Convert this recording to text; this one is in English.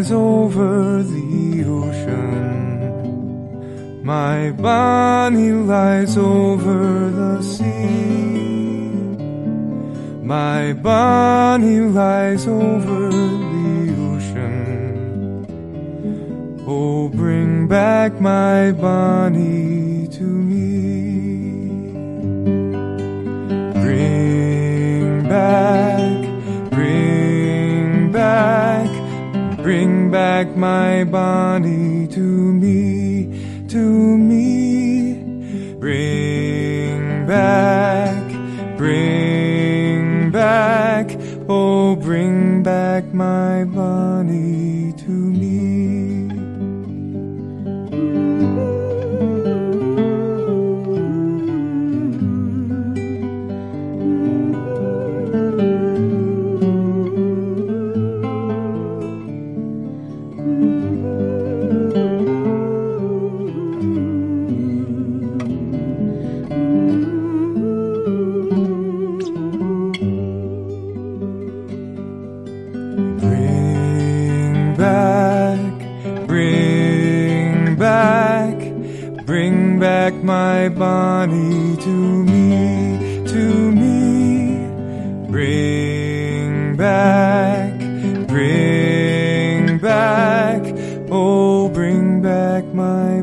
lies over the ocean. My Bonnie lies over the sea. My Bonnie lies over the ocean. Oh, bring back my Bonnie to me. Back my Bonnie to me, to me. Bring back, bring back, oh, bring back my Bonnie to me. Back my Bonnie to me, to me. Bring back, bring back, oh, bring back my